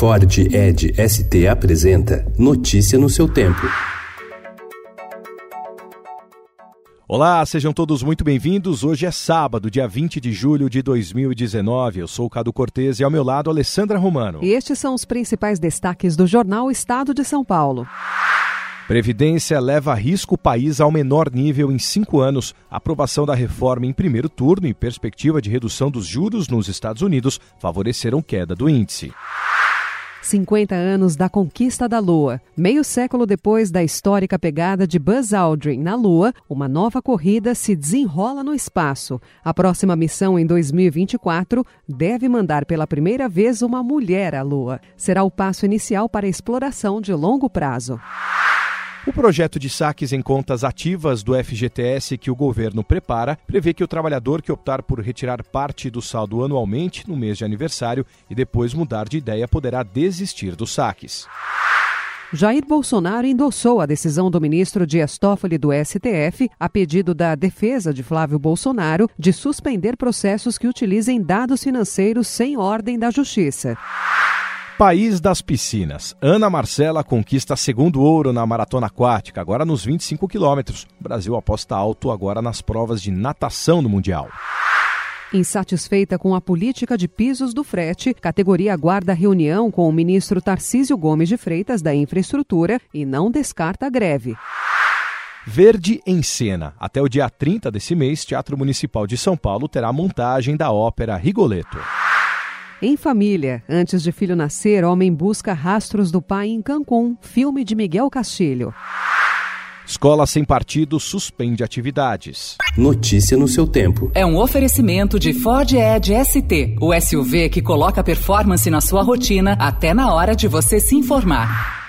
Ford Ed ST apresenta Notícia no seu tempo. Olá, sejam todos muito bem-vindos. Hoje é sábado, dia 20 de julho de 2019. Eu sou o Cado Cortez e ao meu lado Alessandra Romano. E estes são os principais destaques do jornal Estado de São Paulo. Previdência leva a risco o país ao menor nível em cinco anos. A aprovação da reforma em primeiro turno e perspectiva de redução dos juros nos Estados Unidos favoreceram queda do índice. 50 anos da conquista da Lua. Meio século depois da histórica pegada de Buzz Aldrin na Lua, uma nova corrida se desenrola no espaço. A próxima missão em 2024 deve mandar pela primeira vez uma mulher à Lua. Será o passo inicial para a exploração de longo prazo. O projeto de saques em contas ativas do FGTS que o governo prepara prevê que o trabalhador que optar por retirar parte do saldo anualmente no mês de aniversário e depois mudar de ideia poderá desistir dos saques. Jair Bolsonaro endossou a decisão do ministro Dias Toffoli do STF, a pedido da defesa de Flávio Bolsonaro, de suspender processos que utilizem dados financeiros sem ordem da Justiça. País das Piscinas. Ana Marcela conquista segundo ouro na maratona aquática, agora nos 25 quilômetros. O Brasil aposta alto agora nas provas de natação no Mundial. Insatisfeita com a política de pisos do frete, categoria aguarda reunião com o ministro Tarcísio Gomes de Freitas da Infraestrutura e não descarta a greve. Verde em Cena. Até o dia 30 desse mês, Teatro Municipal de São Paulo terá montagem da ópera Rigoletto. Em família, antes de filho nascer, homem busca rastros do pai em Cancún, filme de Miguel Castilho. Escola sem partido suspende atividades. Notícia no seu tempo. É um oferecimento de Ford Edge ST, o SUV que coloca performance na sua rotina até na hora de você se informar.